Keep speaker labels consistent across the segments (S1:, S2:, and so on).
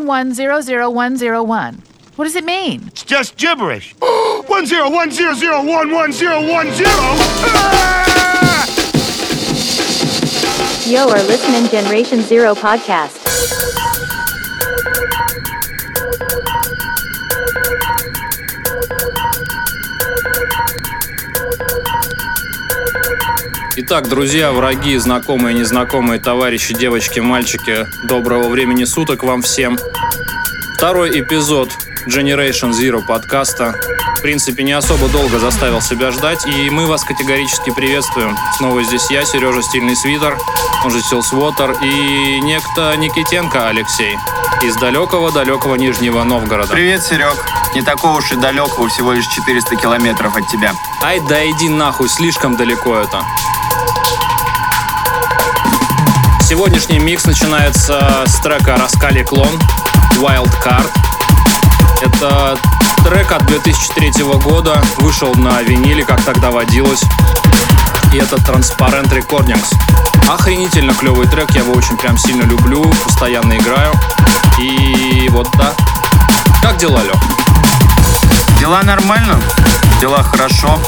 S1: 1100101. What does it mean?
S2: It's just gibberish. 10100110110.
S3: You are listening Generation Zero podcast.
S4: Итак, друзья, враги, знакомые, незнакомые, товарищи, девочки, мальчики, доброго времени суток вам всем. Второй эпизод Generation Zero подкаста. В принципе, не особо долго заставил себя ждать, и мы вас категорически приветствуем. Снова здесь я, Сережа Стильный Свитер, он же Силсвотер, и некто Никитенко Алексей из далекого-далекого Нижнего Новгорода.
S5: Привет, Серег. Не такого уж и далекого, всего лишь 400 километров от тебя.
S4: Ай да иди нахуй, слишком далеко это. Сегодняшний микс начинается с трека Раскали Клон Wild Card. Это трек от 2003 года, вышел на виниле, как тогда водилось. И это Transparent Recordings. Охренительно клевый трек, я его очень прям сильно люблю, постоянно играю. И вот да. Как дела, Лё?
S5: Дела нормально, дела хорошо.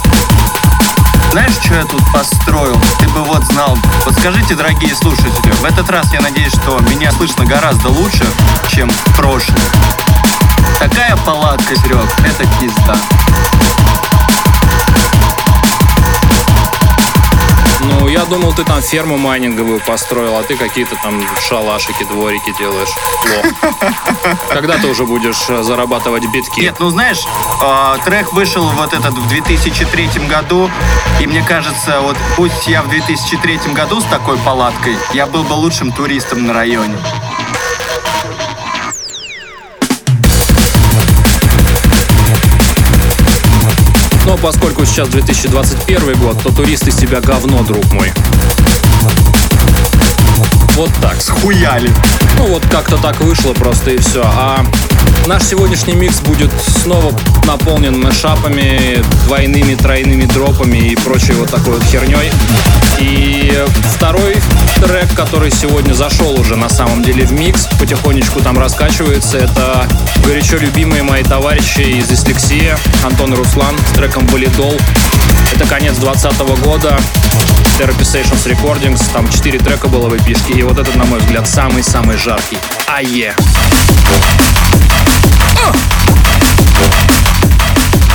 S5: Знаешь, что я тут построил? Ты бы вот знал. Вот скажите, дорогие слушатели, в этот раз я надеюсь, что меня слышно гораздо лучше, чем в прошлый. Такая палатка, Серег, это пизда.
S4: Ну, я думал, ты там ферму майнинговую построил, а ты какие-то там шалашики, дворики делаешь. Плохо. Когда ты уже будешь э, зарабатывать битки?
S5: Нет, ну знаешь, э, трек вышел вот этот в 2003 году, и мне кажется, вот пусть я в 2003 году с такой палаткой, я был бы лучшим туристом на районе.
S4: Поскольку сейчас 2021 год, то турист из тебя говно, друг мой. Вот так.
S5: Схуяли.
S4: Ну вот как-то так вышло просто и все. А наш сегодняшний микс будет снова наполнен мэшапами, двойными, тройными дропами и прочей вот такой вот херней. И второй трек, который сегодня зашел уже на самом деле в микс, потихонечку там раскачивается, это горячо любимые мои товарищи из Дислексия, Антон и Руслан с треком «Болидол». Это конец 2020 года, Therapy Sessions Recordings, там 4 трека было в эпишке, и вот этот, на мой взгляд, самый-самый жаркий. Ае!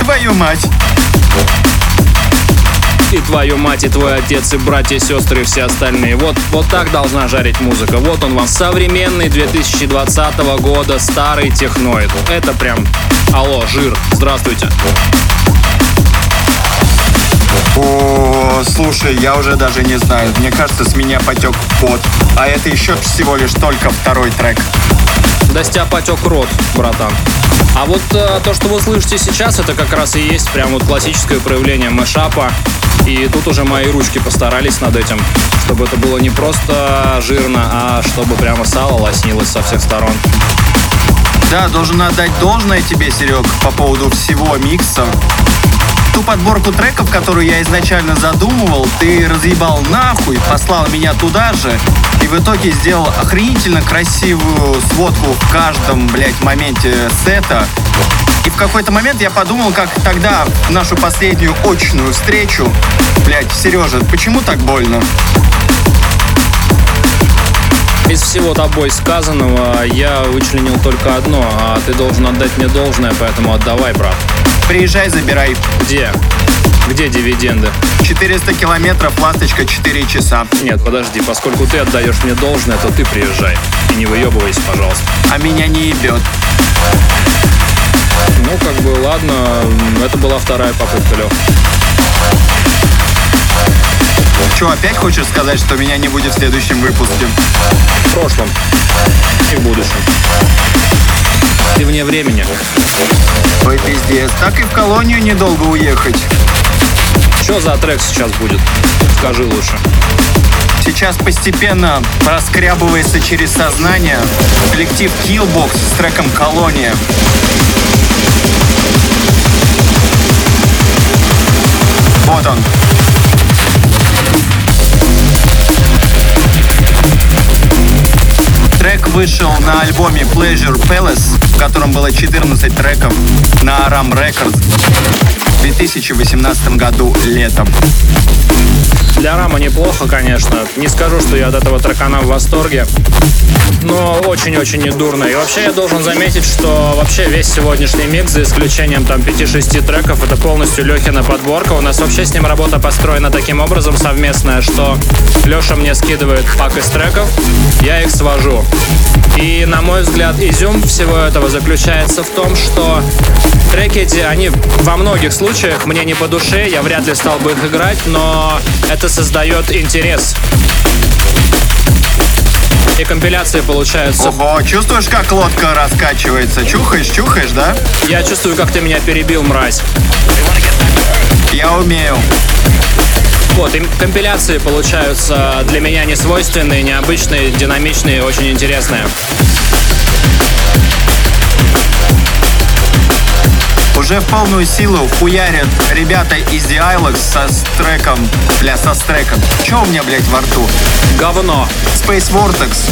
S5: Твою мать.
S4: И твою мать, и твой отец, и братья, и сестры, и все остальные. Вот, вот так должна жарить музыка. Вот он вам современный 2020 года старый техноид. Это прям, алло, жир, здравствуйте.
S5: О, слушай, я уже даже не знаю. Мне кажется, с меня потек пот. А это еще всего лишь только второй трек.
S4: Да с тебя потек рот, братан. А вот э, то, что вы слышите сейчас, это как раз и есть прям вот классическое проявление мэшапа. И тут уже мои ручки постарались над этим, чтобы это было не просто жирно, а чтобы прямо сало лоснилось со всех сторон.
S5: Да, должен отдать должное тебе, Серег, по поводу всего микса. Ту подборку треков, которую я изначально задумывал, ты разъебал нахуй, послал меня туда же, и в итоге сделал охренительно красивую сводку в каждом, блядь, моменте сета. И в какой-то момент я подумал, как тогда в нашу последнюю очную встречу, блядь, Сережа, почему так больно?
S4: Из всего тобой сказанного я вычленил только одно, а ты должен отдать мне должное, поэтому отдавай, брат.
S5: Приезжай, забирай.
S4: Где? Где дивиденды?
S5: 400 километров, ласточка 4 часа.
S4: Нет, подожди, поскольку ты отдаешь мне должное, то ты приезжай. И не выебывайся, пожалуйста.
S5: А меня не ебет.
S4: Ну, как бы, ладно, это была вторая попытка, Лех.
S5: Че, опять хочешь сказать, что меня не будет в следующем выпуске?
S4: В прошлом и в будущем. Ты вне времени.
S5: Ой, пиздец, так и в колонию недолго уехать.
S4: Что за трек сейчас будет? Скажи лучше.
S5: Сейчас постепенно проскрябывается через сознание коллектив Killbox с треком «Колония». Вот он. Трек вышел на альбоме Pleasure Palace, в котором было 14 треков на Aram Records в 2018 году летом.
S4: Для Рама неплохо, конечно. Не скажу, что я от этого трекана в восторге. Но очень-очень недурно. И вообще я должен заметить, что вообще весь сегодняшний микс, за исключением там 5-6 треков, это полностью Лехина подборка. У нас вообще с ним работа построена таким образом совместная, что Леша мне скидывает пак из треков, я их свожу. И, на мой взгляд, изюм всего этого заключается в том, что треки эти, они во многих случаях мне не по душе, я вряд ли стал бы их играть, но это создает интерес. И компиляции получаются.
S5: Ого, чувствуешь, как лодка раскачивается? Чухаешь, чухаешь, да?
S4: Я чувствую, как ты меня перебил, мразь.
S5: Я умею.
S4: Вот, и компиляции получаются для меня не свойственные, необычные, динамичные, очень интересные.
S5: Уже в полную силу хуярят ребята из The Ilex со треком, бля, со стреком. Чё у меня, блядь, во рту?
S4: Говно.
S5: Space Vortex.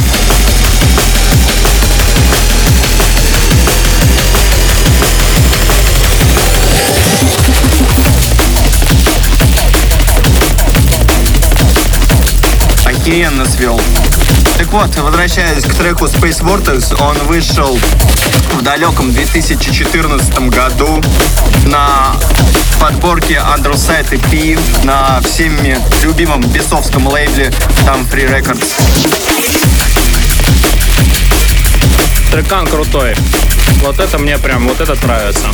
S5: Охеренно свел. Так вот, возвращаясь к треку Space Vortex, он вышел в далеком 2014 году на подборке Underside EP на всеми любимом бесовском лейбле там Free Records.
S4: Трекан крутой. Вот это мне прям, вот это нравится.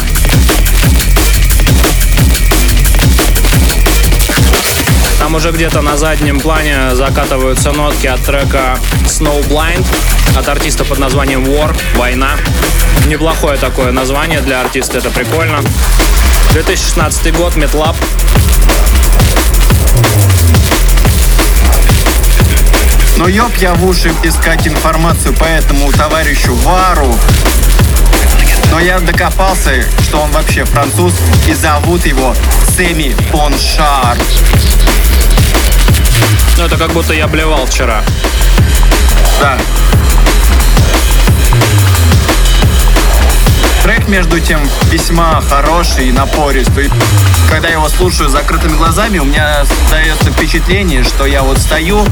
S4: Там уже где-то на заднем плане закатываются нотки от трека Snowblind от артиста под названием War, Война. Неплохое такое название для артиста, это прикольно. 2016 год, Метлаб.
S5: Но ёб я в уши искать информацию по этому товарищу Вару. Но я докопался, что он вообще француз, и зовут его Семи Поншар.
S4: Ну, это как будто я блевал вчера.
S5: Да. Трек, между тем, весьма хороший и напористый. Когда я его слушаю с закрытыми глазами, у меня создается впечатление, что я вот стою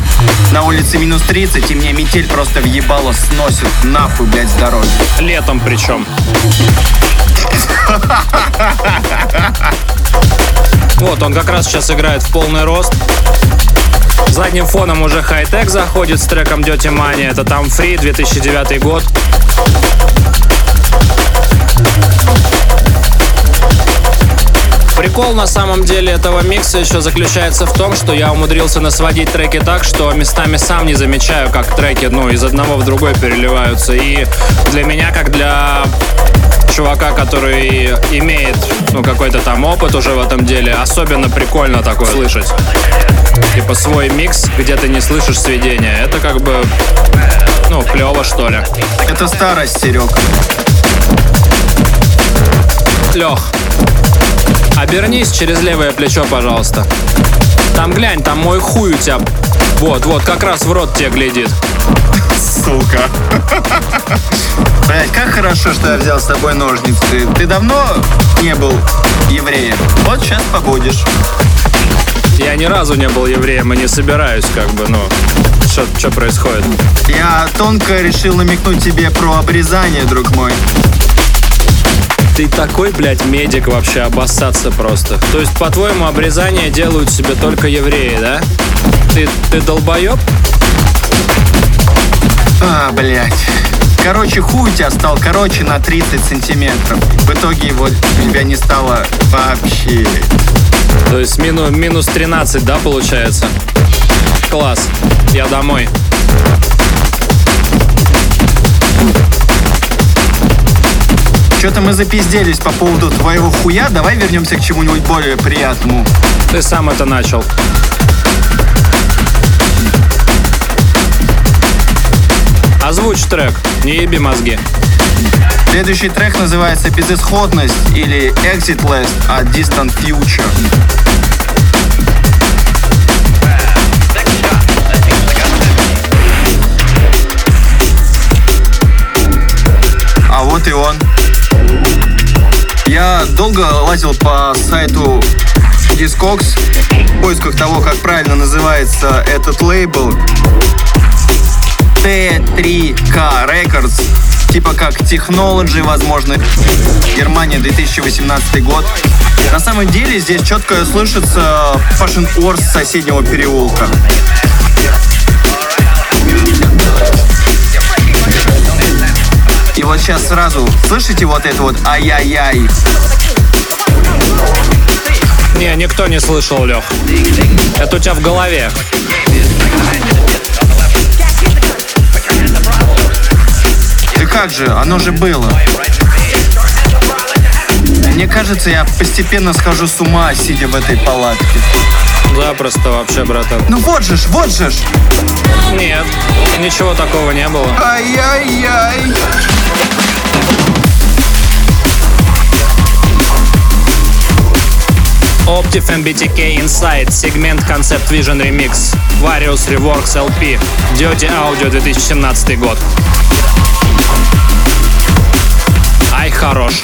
S5: на улице минус 30, и мне метель просто въебало сносит нахуй, блядь, с дороги.
S4: Летом причем. Вот, он как раз сейчас играет в полный рост. Задним фоном уже хай-тек заходит с треком Dirty Money. Это там Free, 2009 год. Прикол на самом деле этого микса еще заключается в том, что я умудрился насводить треки так, что местами сам не замечаю, как треки, ну, из одного в другой переливаются. И для меня, как для чувака, который имеет, ну, какой-то там опыт уже в этом деле, особенно прикольно такое слышать. Типа свой микс, где ты не слышишь сведения. Это как бы, ну, клево, что ли.
S5: Это старость, Серег.
S4: Лех, обернись через левое плечо, пожалуйста. Там глянь, там мой хуй у тебя. Вот, вот, как раз в рот тебе глядит.
S5: Сука. Блять, как хорошо, что я взял с собой ножницы. Ты давно не был евреем? Вот сейчас побудешь.
S4: Я ни разу не был евреем и не собираюсь, как бы, ну, что происходит?
S5: Я тонко решил намекнуть тебе про обрезание, друг мой.
S4: Ты такой, блядь, медик вообще, обоссаться просто. То есть, по-твоему, обрезание делают себе только евреи, да? Ты, ты долбоеб?
S5: А, блядь. Короче, хуй у тебя стал короче на 30 сантиметров. В итоге его у тебя не стало вообще.
S4: То есть мину, минус 13, да, получается? Класс. Я домой.
S5: Что-то мы запизделись по поводу твоего хуя. Давай вернемся к чему-нибудь более приятному.
S4: Ты сам это начал. Озвучь трек, не еби мозги.
S5: Следующий трек называется «Безысходность» или «Exitless» от Distant Future. А вот и он. Я долго лазил по сайту Discogs в поисках того, как правильно называется этот лейбл. T3K Records. Типа как Technology, возможно. Германия, 2018 год. На самом деле здесь четко слышится Fashion с соседнего переулка. И вот сейчас сразу слышите вот это вот ай-яй-яй?
S4: Не, никто не слышал, Лех. Это у тебя в голове.
S5: Как же, оно же было. Мне кажется, я постепенно схожу с ума, сидя в этой палатке.
S4: Запросто вообще, братан.
S5: Ну вот же ж, вот же ж.
S4: Нет, ничего такого не было.
S5: Ай-яй-яй.
S4: Optif MBTK Insight, сегмент Concept Vision Remix, Various Reworks LP, Dirty Audio 2017 год. Ай, хорош.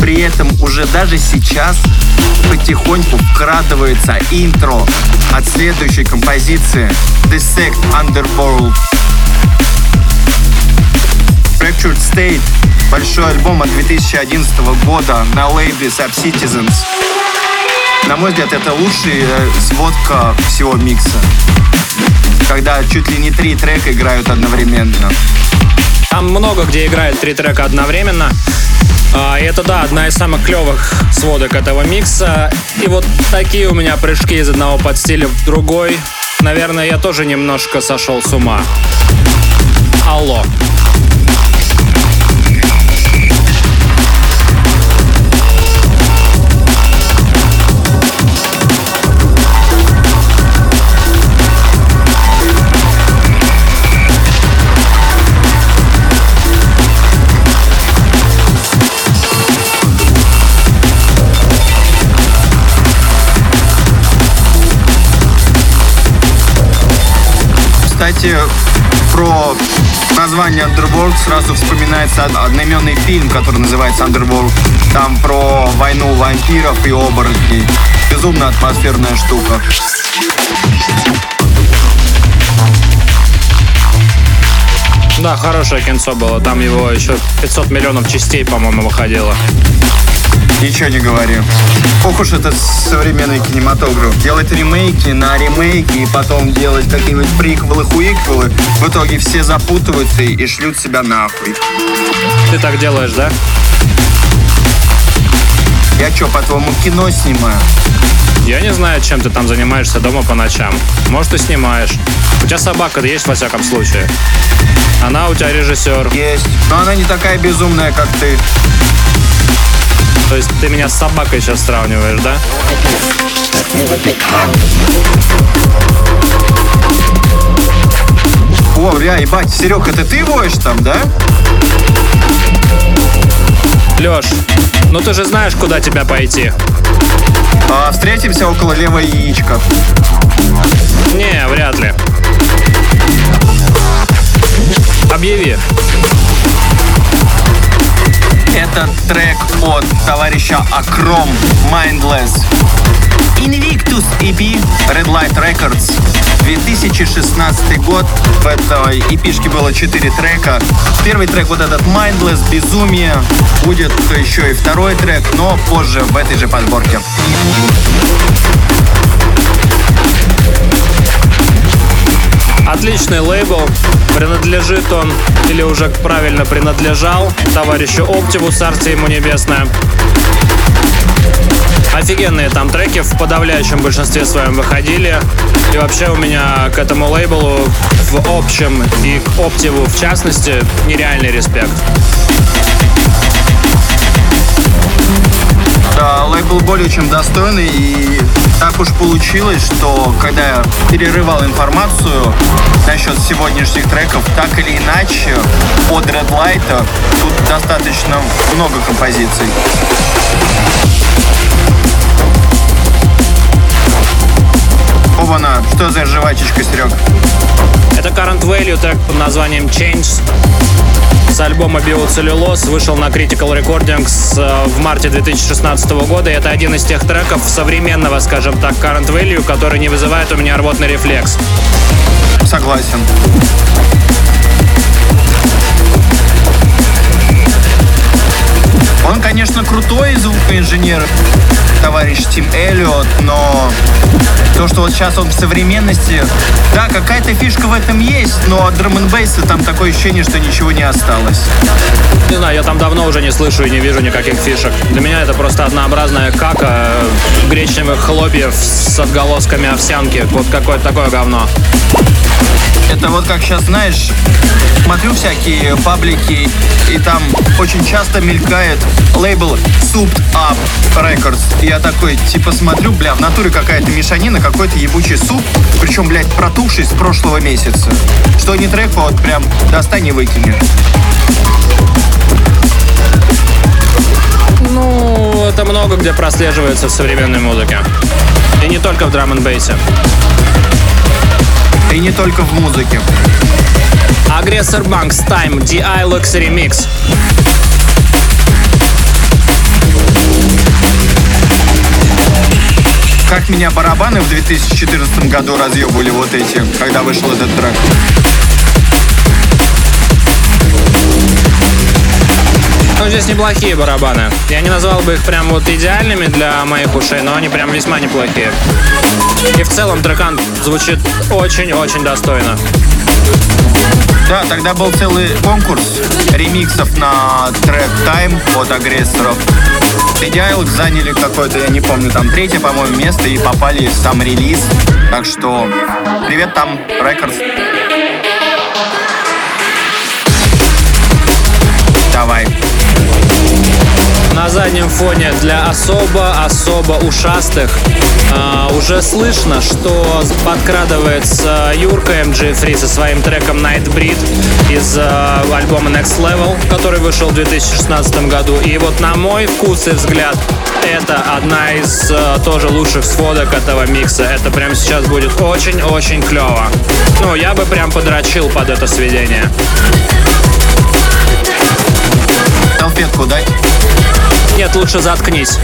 S5: При этом уже даже сейчас потихоньку вкрадывается интро от следующей композиции Dissect Underworld. Fractured State – большой альбом от 2011 года на лейбле Subcitizens. На мой взгляд, это лучшая сводка всего микса. Когда чуть ли не три трека играют одновременно.
S4: Там много где играет три трека одновременно. А, и это, да, одна из самых клевых сводок этого микса. И вот такие у меня прыжки из одного подстиля в другой. Наверное, я тоже немножко сошел с ума. Алло.
S5: Кстати, про название Underworld сразу вспоминается од- одноименный фильм, который называется Underworld. Там про войну вампиров и оборотней. Безумно атмосферная штука.
S4: Да, хорошее кинцо было. Там его еще 500 миллионов частей, по-моему, выходило.
S5: Ничего не говори. Ох уж это современный кинематограф. Делать ремейки на ремейки и потом делать какие-нибудь приквелы, хуиквелы. В итоге все запутываются и шлют себя нахуй.
S4: Ты так делаешь, да?
S5: Я что, по-твоему, кино снимаю?
S4: Я не знаю, чем ты там занимаешься дома по ночам. Может, ты снимаешь. У тебя собака есть, во всяком случае. Она у тебя режиссер.
S5: Есть. Но она не такая безумная, как ты.
S4: То есть ты меня с собакой сейчас сравниваешь, да?
S5: О, бля, ебать, Серег, это ты воешь там, да?
S4: Леш, ну ты же знаешь, куда тебя пойти.
S5: А, встретимся около левого яичка.
S4: Не, вряд ли. Объяви.
S5: Это трек от товарища Акром Mindless. Invictus EP Red Light Records 2016 год. В этой EP было 4 трека. Первый трек вот этот Mindless, Безумие. Будет еще и второй трек, но позже в этой же подборке.
S4: Отличный лейбл. Принадлежит он, или уже правильно принадлежал, товарищу Оптиву, царствие ему небесное. Офигенные там треки в подавляющем большинстве своем выходили. И вообще у меня к этому лейблу в общем и к Оптиву в частности нереальный респект.
S5: Да, лейбл более чем достойный, и так уж получилось, что когда я перерывал информацию насчет сегодняшних треков, так или иначе, под Red Light а тут достаточно много композиций. Ована, что за жвачечка, Серег?
S4: Это Current Value трек под названием Change с альбома Biocellulose вышел на Critical Recordings э, в марте 2016 года. Это один из тех треков современного, скажем так, Current Value, который не вызывает у меня рвотный рефлекс.
S5: Согласен. Он, конечно, крутой звукоинженер, товарищ Тим Эллиот, но то, что вот сейчас он в современности, да, какая-то фишка в этом есть, но от драм бейса там такое ощущение, что ничего не осталось.
S4: Не знаю, я там давно уже не слышу и не вижу никаких фишек. Для меня это просто однообразная кака гречневых хлопьев с отголосками овсянки. Вот какое-то такое говно.
S5: Это вот как сейчас, знаешь, смотрю всякие паблики, и там очень часто мелькает лейбл Souped Up Records. Я такой, типа, смотрю, бля, в натуре какая-то мешанина, какой-то ебучий суп, причем, блядь, протухший с прошлого месяца. Что не трек, вот прям достань и выкини.
S4: Ну, это много где прослеживается в современной музыке. И не только в драм н бейсе
S5: И не только в музыке.
S4: Агрессор Банкс Time DI Luxury Mix.
S5: Как меня барабаны в 2014 году разъебывали вот эти, когда вышел этот трек.
S4: Ну, здесь неплохие барабаны. Я не назвал бы их прям вот идеальными для моих ушей, но они прям весьма неплохие. И в целом трекан звучит очень-очень достойно.
S5: Да, тогда был целый конкурс ремиксов на трек Time от агрессоров. Идеалок заняли какое-то, я не помню, там третье, по-моему, место и попали в сам релиз. Так что привет там, Рекордс. Давай.
S4: На заднем фоне для особо-особо ушастых э, уже слышно, что подкрадывается Юрка MG3 со своим треком Night Breed из э, альбома Next Level, который вышел в 2016 году. И вот на мой вкус и взгляд, это одна из э, тоже лучших сводок этого микса. Это прямо сейчас будет очень-очень клево. Ну, я бы прям подрочил под это сведение.
S5: Салфетку дать?
S4: Нет, лучше заткнись.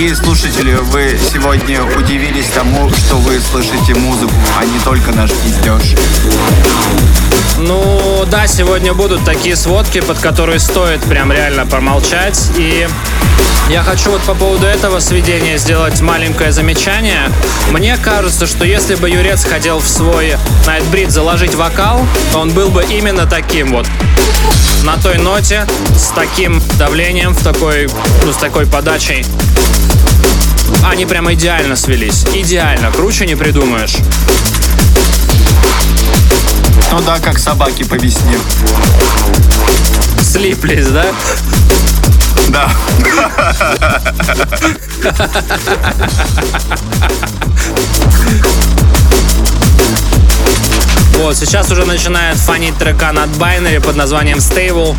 S5: Дорогие слушатели, вы сегодня удивились тому, что вы слышите музыку, а не только наш пиздеж.
S4: Ну да, сегодня будут такие сводки, под которые стоит прям реально помолчать. И я хочу вот по поводу этого сведения сделать маленькое замечание. Мне кажется, что если бы Юрец хотел в свой Nightbreed заложить вокал, то он был бы именно таким вот. На той ноте, с таким давлением, в такой, ну, с такой подачей. Они прям идеально свелись. Идеально. Круче не придумаешь.
S5: Ну да, как собаки по весне.
S4: Слиплись, да?
S5: Да.
S4: Вот, сейчас уже начинает фанить трекан от Binary под названием Stable.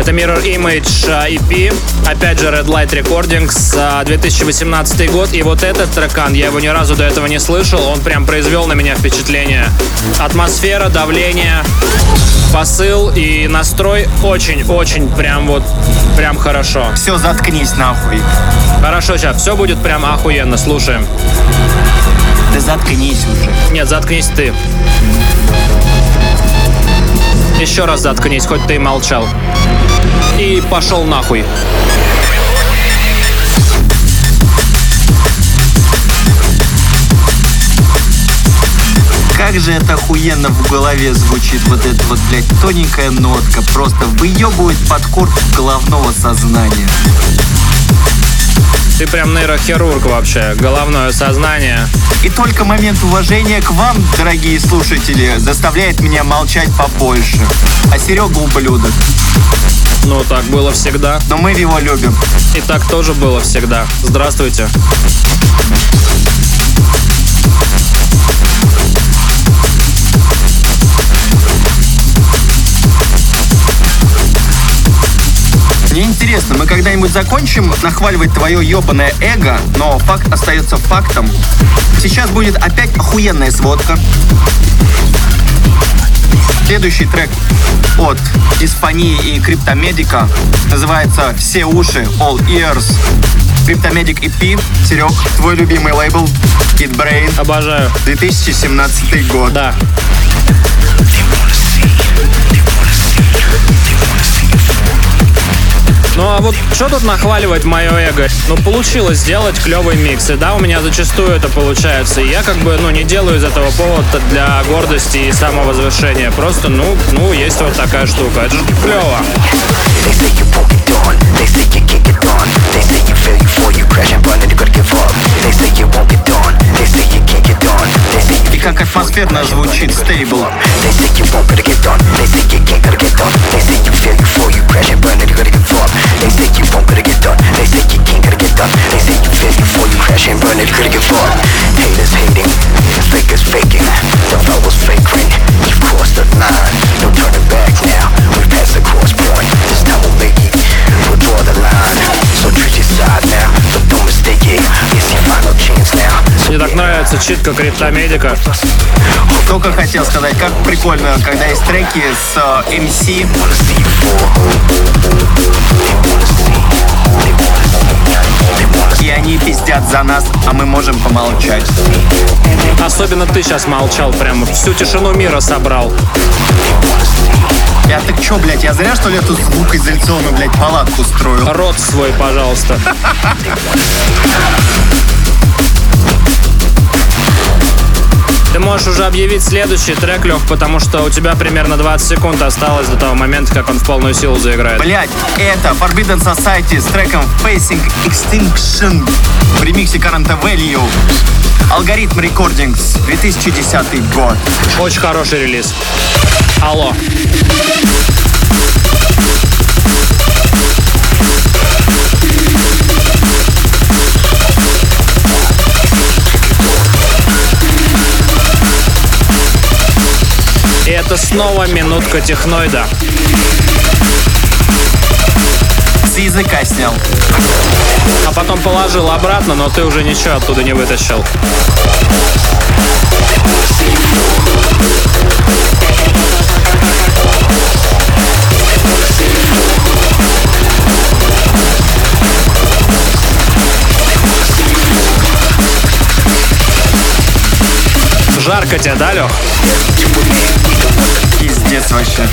S4: Это Mirror Image а, EP. Опять же, Red Light Recordings, 2018 а, год. И вот этот трекан, я его ни разу до этого не слышал, он прям произвел на меня впечатление. Атмосфера, давление, посыл и настрой очень-очень прям вот, прям хорошо.
S5: Все, заткнись нахуй.
S4: Хорошо, сейчас все будет прям охуенно, слушаем.
S5: Да заткнись уже.
S4: Нет, заткнись ты. Еще раз заткнись, хоть ты и молчал. И пошел нахуй.
S5: как же это охуенно в голове звучит вот эта вот, блядь, тоненькая нотка. Просто выебывает подкорку головного сознания.
S4: Ты прям нейрохирург вообще. Головное сознание.
S5: И только момент уважения к вам, дорогие слушатели, заставляет меня молчать побольше. А Серега ублюдок.
S4: Ну, так было всегда.
S5: Но мы его любим.
S4: И так тоже было всегда. Здравствуйте.
S5: Мне интересно, мы когда-нибудь закончим нахваливать твое ебаное эго, но факт остается фактом. Сейчас будет опять охуенная сводка. Следующий трек от Дисфонии и Криптомедика называется «Все уши», All Ears. Криптомедик EP. Серег, твой любимый лейбл Kid Brain.
S4: Обожаю.
S5: 2017 год.
S4: Да. Ну а вот что тут нахваливать мое эго? Ну получилось сделать клевый микс, и да, у меня зачастую это получается. И я как бы, ну, не делаю из этого повода для гордости и самовозвышения. Просто, ну, ну, есть вот такая штука. Это же клево.
S6: They say you won't get done. They say you can't get done. They say you fail, you fall, you crash and burn, and you gotta give up. They say you won't get done. They say you can't get done. They say you
S5: И как атмосферно звучит стейбл.
S6: They say you won't gotta get done. They say you can't gotta get done. They say you fail, you fall, you crash and burn, and you gotta give up. They say you won't gotta get done. They say you can't gotta get done. They say you fail, you fall, you crash and burn, and you gotta give up. Haters hating, fakers faking. The flow was flagrant. You crossed the line. No turning back now. We've passed the cross point. This time we'll make it. We'll draw the line. So treat your side
S4: Мне так нравится читка криптомедика.
S5: Только хотел сказать, как прикольно, когда есть треки с э, MC, и они пиздят за нас, а мы можем помолчать.
S4: Особенно ты сейчас молчал, прям всю тишину мира собрал.
S5: Я так чё, блядь, я зря что ли эту звукоизоляционную, блядь, палатку строил?
S4: Рот свой, пожалуйста. Ты можешь уже объявить следующий трек, Лех, потому что у тебя примерно 20 секунд осталось до того момента, как он в полную силу заиграет.
S5: Блять, это Forbidden Society с треком Facing Extinction в ремиксе Current Value. Алгоритм Recordings, 2010 год.
S4: Очень хороший релиз. Алло. И это снова минутка техноида.
S5: С языка снял.
S4: А потом положил обратно, но ты уже ничего оттуда не вытащил. Жарко тебе, да, Лех?
S5: Пиздец вообще.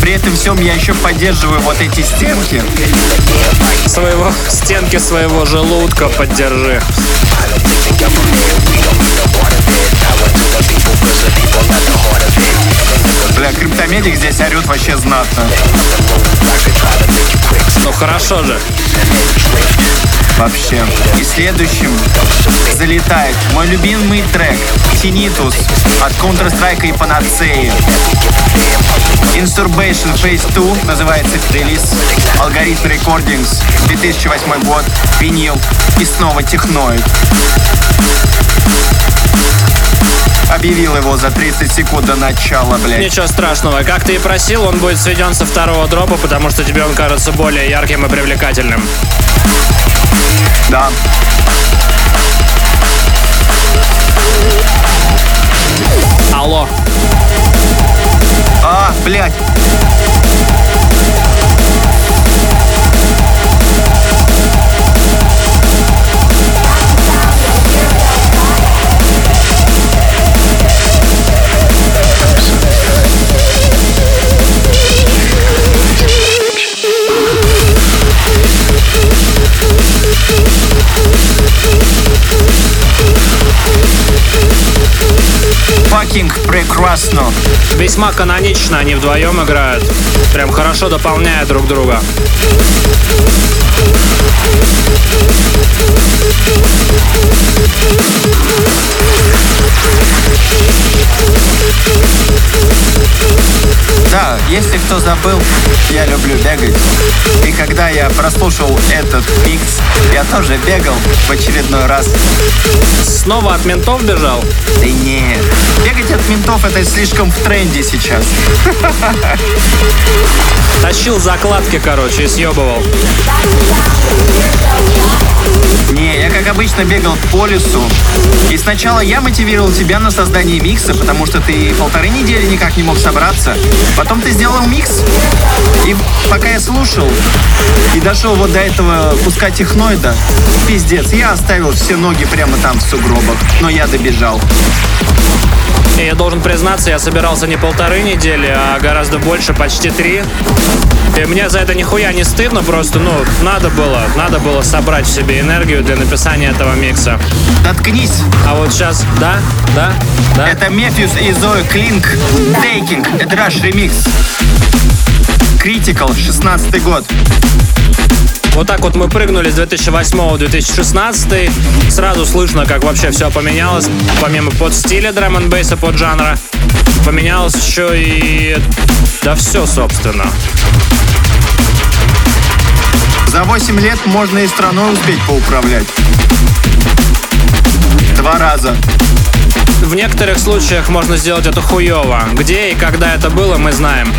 S5: При этом всем я еще поддерживаю вот эти стенки.
S4: Своего стенки своего желудка поддержи.
S5: Бля, криптомедик здесь орет вообще знатно.
S4: Ну хорошо же.
S5: Вообще. И следующим залетает мой любимый трек Tinnitus от Counter-Strike и Panacea. Insurbation Phase 2 называется релиз. Алгоритм Recordings 2008 год. Винил. И снова техноид. Объявил его за 30 секунд до начала, блядь.
S4: Ничего страшного. Как ты и просил, он будет сведен со второго дропа, потому что тебе он кажется более ярким и привлекательным.
S5: Да.
S4: Алло.
S5: А, блядь. Прекрасно.
S4: Весьма канонично они вдвоем играют. Прям хорошо дополняя друг друга.
S5: Да, если кто забыл, я люблю бегать. И когда я прослушал этот микс, я тоже бегал в очередной раз.
S4: Снова от ментов бежал?
S5: Да нет, бегать от ментов это слишком в тренде сейчас.
S4: Тащил закладки, короче, и съебывал.
S5: Не, я как обычно бегал по лесу. И сначала я мотивировал тебя на создание микса, потому что ты полторы недели никак не мог собраться. Потом ты сделал микс. И пока я слушал и дошел вот до этого куска техноида, пиздец, я оставил все ноги прямо там в сугробах. Но я добежал.
S4: И я должен признаться, я собирался не полторы недели, а гораздо больше, почти три. И мне за это нихуя не стыдно, просто, ну, надо было, надо было собрать в себе энергию для написания этого микса.
S5: Заткнись.
S4: А вот сейчас, да, да, да.
S5: Это Мефьюс и Зоя Клинк. Taking. Это наш ремикс. Critical, 16 год.
S4: Вот так вот мы прыгнули с 2008 в 2016. Сразу слышно, как вообще все поменялось. Помимо под стиля драм н бейса под жанра, поменялось еще и... Да все, собственно.
S5: За 8 лет можно и страной успеть поуправлять. Два раза.
S4: В некоторых случаях можно сделать это хуево. Где и когда это было, мы знаем.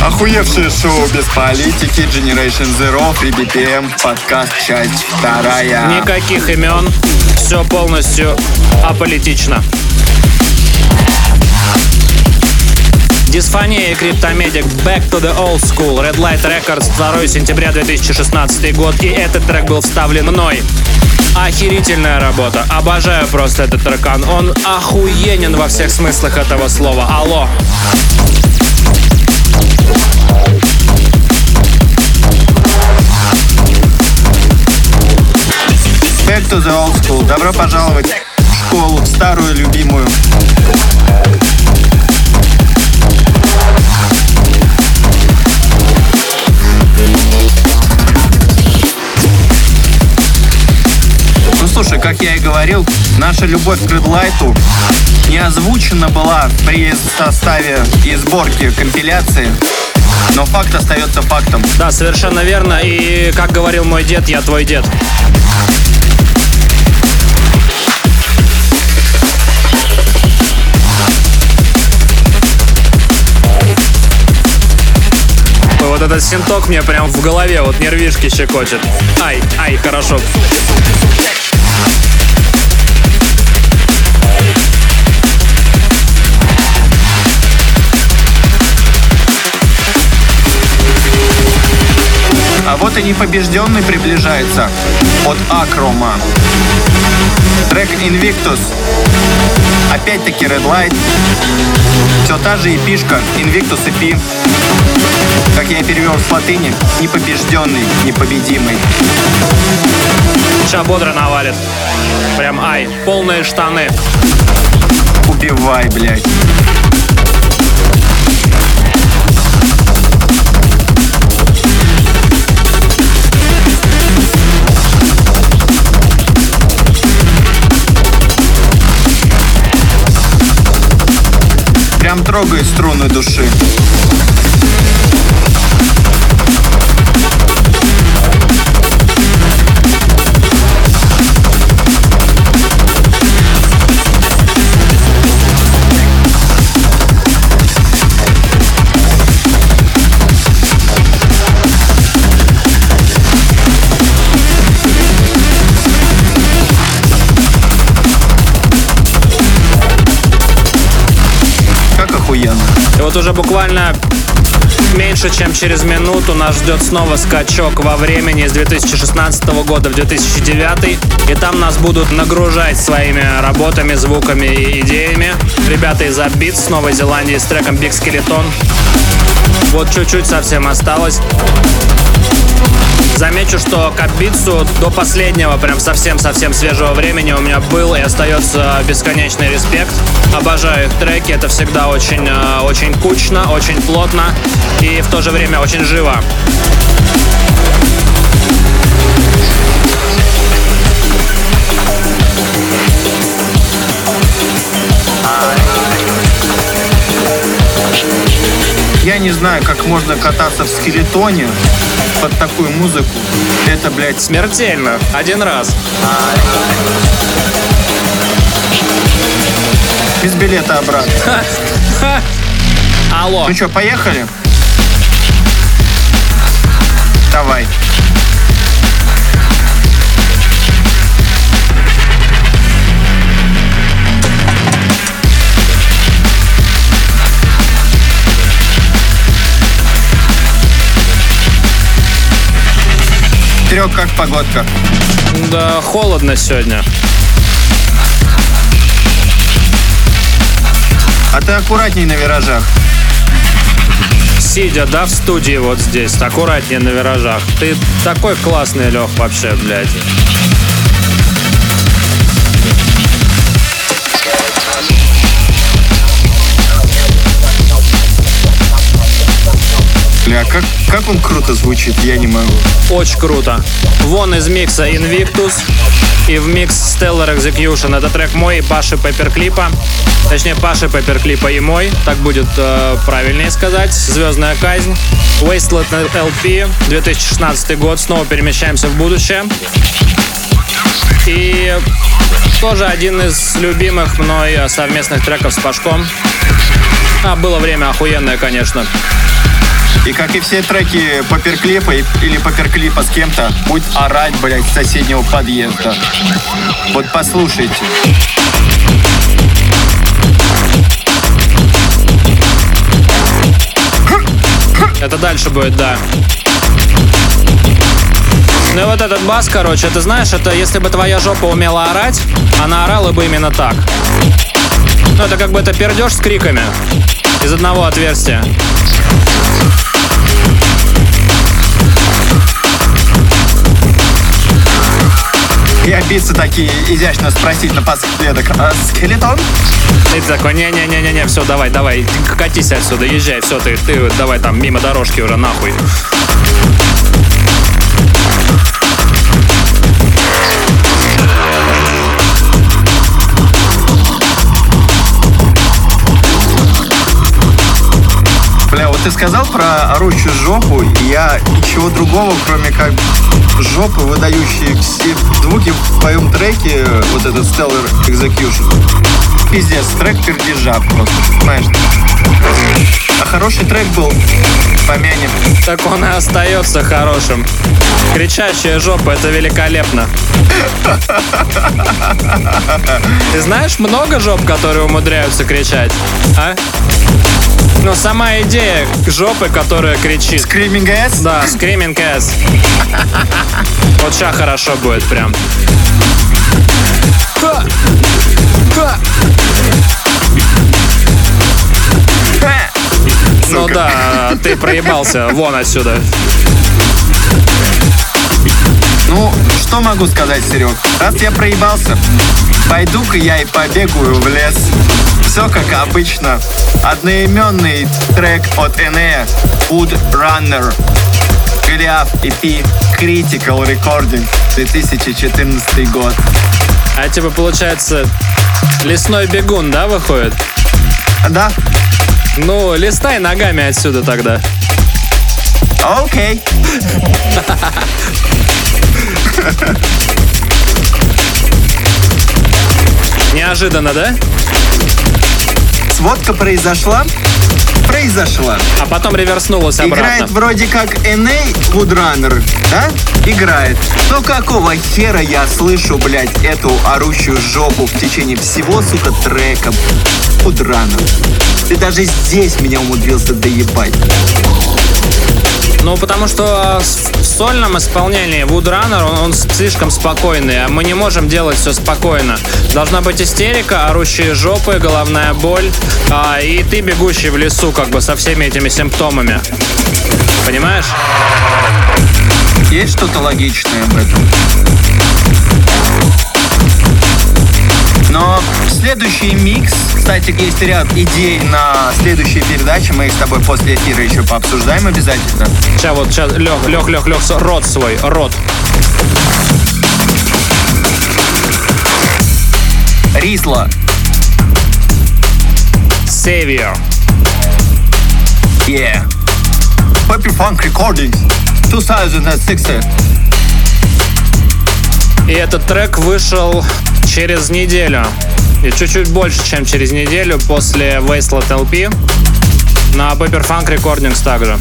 S5: Охуевшее шоу без политики Generation Zero, Free BPM, подкаст, часть вторая.
S4: Никаких имен. Все полностью аполитично. Дисфония и Криптомедик Back to the Old School Red Light Records 2 сентября 2016 год И этот трек был вставлен мной Охерительная работа. Обожаю просто этот трекан. Он охуенен во всех смыслах этого слова. Алло.
S5: Back to the old school. Добро пожаловать в школу, в старую любимую. Слушай, как я и говорил, наша любовь к Редлайту не озвучена была при составе и сборке компиляции, но факт остается фактом.
S4: Да, совершенно верно. И как говорил мой дед, я твой дед. Вот этот синток мне прям в голове, вот нервишки щекочет. Ай, ай, хорошо.
S5: А вот и непобежденный приближается от Акрома. Трек Invictus. Опять-таки Red Light. Все та же эпишка Invictus EP. Я перевел с латыни, непобежденный, непобедимый.
S4: Сейчас бодро навалит. Прям ай, полные штаны.
S5: Убивай, блядь. Прям трогай струны души. Охуенно.
S4: И вот уже буквально меньше, чем через минуту нас ждет снова скачок во времени с 2016 года в 2009. И там нас будут нагружать своими работами, звуками и идеями. Ребята из Абит с Новой Зеландии с треком Big Skeleton. Вот чуть-чуть совсем осталось. Замечу, что к Абитсу до последнего, прям совсем-совсем свежего времени у меня был и остается бесконечный респект. Обожаю их треки, это всегда очень, э, очень кучно, очень плотно и в то же время очень живо.
S5: Я не знаю, как можно кататься в скелетоне под такую музыку. Это, блядь,
S4: Смертельно. Один раз.
S5: Без билета обратно.
S4: Алло.
S5: Ну что, поехали? Давай. Серег, как погодка?
S4: Да, холодно сегодня.
S5: А ты аккуратней на виражах.
S4: Сидя, да, в студии вот здесь, аккуратнее на виражах. Ты такой классный, Лех, вообще, блядь.
S5: Бля, как, как он круто звучит, я не могу.
S4: Очень круто. Вон из микса Invictus и в микс Stellar Execution. Это трек мой и Паши Пепперклипа. Точнее, Паши Пепперклипа и мой. Так будет э, правильнее сказать. Звездная казнь. Wasteland LP. 2016 год. Снова перемещаемся в будущее. И тоже один из любимых мной совместных треков с Пашком. А, было время охуенное, конечно.
S5: И как и все треки поперклипа и- или поперклипа с кем-то, будет орать, блядь, с соседнего подъезда. Вот послушайте.
S4: Это дальше будет, да. Ну и вот этот бас, короче, ты знаешь, это если бы твоя жопа умела орать, она орала бы именно так. Ну это как бы это пердеж с криками из одного отверстия.
S5: И обидцы такие изящно спросить напоследок, а скелетон?
S4: И ты такой, не-не-не-не-не, все, давай, давай, катись отсюда, езжай, все, ты, ты давай там мимо дорожки уже нахуй.
S5: Вот ты сказал про орущую жопу, и я ничего другого, кроме как жопы, выдающие все звуки в твоем треке, вот этот Stellar Execution. Пиздец, трек пердежа просто, понимаешь? А хороший трек был, помянем.
S4: Так он и остается хорошим. Кричащая жопа, это великолепно. Ты знаешь много жоп, которые умудряются кричать? А? Ну, сама идея жопы, которая кричит.
S5: Screaming Ass?
S4: Да, Screaming Ass. Вот сейчас хорошо будет прям. Ну да, ты проебался. Вон отсюда.
S5: Ну, что могу сказать, Серег? Раз я проебался, пойду-ка я и побегаю в лес. Все как обычно. Одноименный трек от Энея Wood Runner. Голиаф EP Critical Recording 2014 год.
S4: А типа получается лесной бегун, да, выходит?
S5: Да?
S4: Ну, листай ногами отсюда тогда.
S5: Окей.
S4: Неожиданно, да?
S5: Сводка произошла? Произошла.
S4: А потом реверснулась обратно.
S5: Играет вроде как Эней Вудраннер, да? Играет. Но какого хера я слышу, блядь, эту орущую жопу в течение всего, сука, трека Вудраннер? Ты даже здесь меня умудрился доебать.
S4: Ну, потому что сольном исполнении Woodrunner, он, он слишком спокойный, а мы не можем делать все спокойно. Должна быть истерика, орущие жопы, головная боль, а, и ты бегущий в лесу, как бы, со всеми этими симптомами. Понимаешь?
S5: Есть что-то логичное в этом? Но следующий микс, кстати, есть ряд идей на следующие передачи. Мы их с тобой после эфира еще пообсуждаем обязательно.
S4: Сейчас вот, сейчас, Лех, Лех, Лех, Лех, рот свой, рот.
S5: Рисла.
S4: Savior.
S5: Yeah. Happy Funk Recordings. 2006.
S4: И этот трек вышел через неделю. И чуть-чуть больше, чем через неделю после Wasteland LP на Paper Funk Recordings также.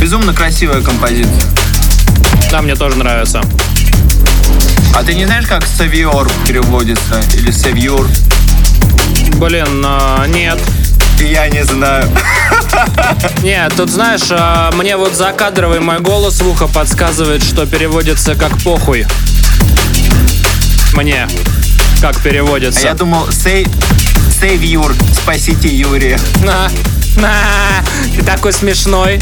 S5: Безумно красивая композиция.
S4: Да, мне тоже нравится.
S5: А ты не знаешь, как Савиор переводится? Или Савьюр?
S4: Блин, а, нет.
S5: Я не знаю.
S4: Нет, тут знаешь, а, мне вот закадровый мой голос в ухо подсказывает, что переводится как похуй. Мне. Как
S5: А
S4: переводится.
S5: я думал, сей... Сейвьюр, спасите Юрия.
S4: На, на, ты такой смешной.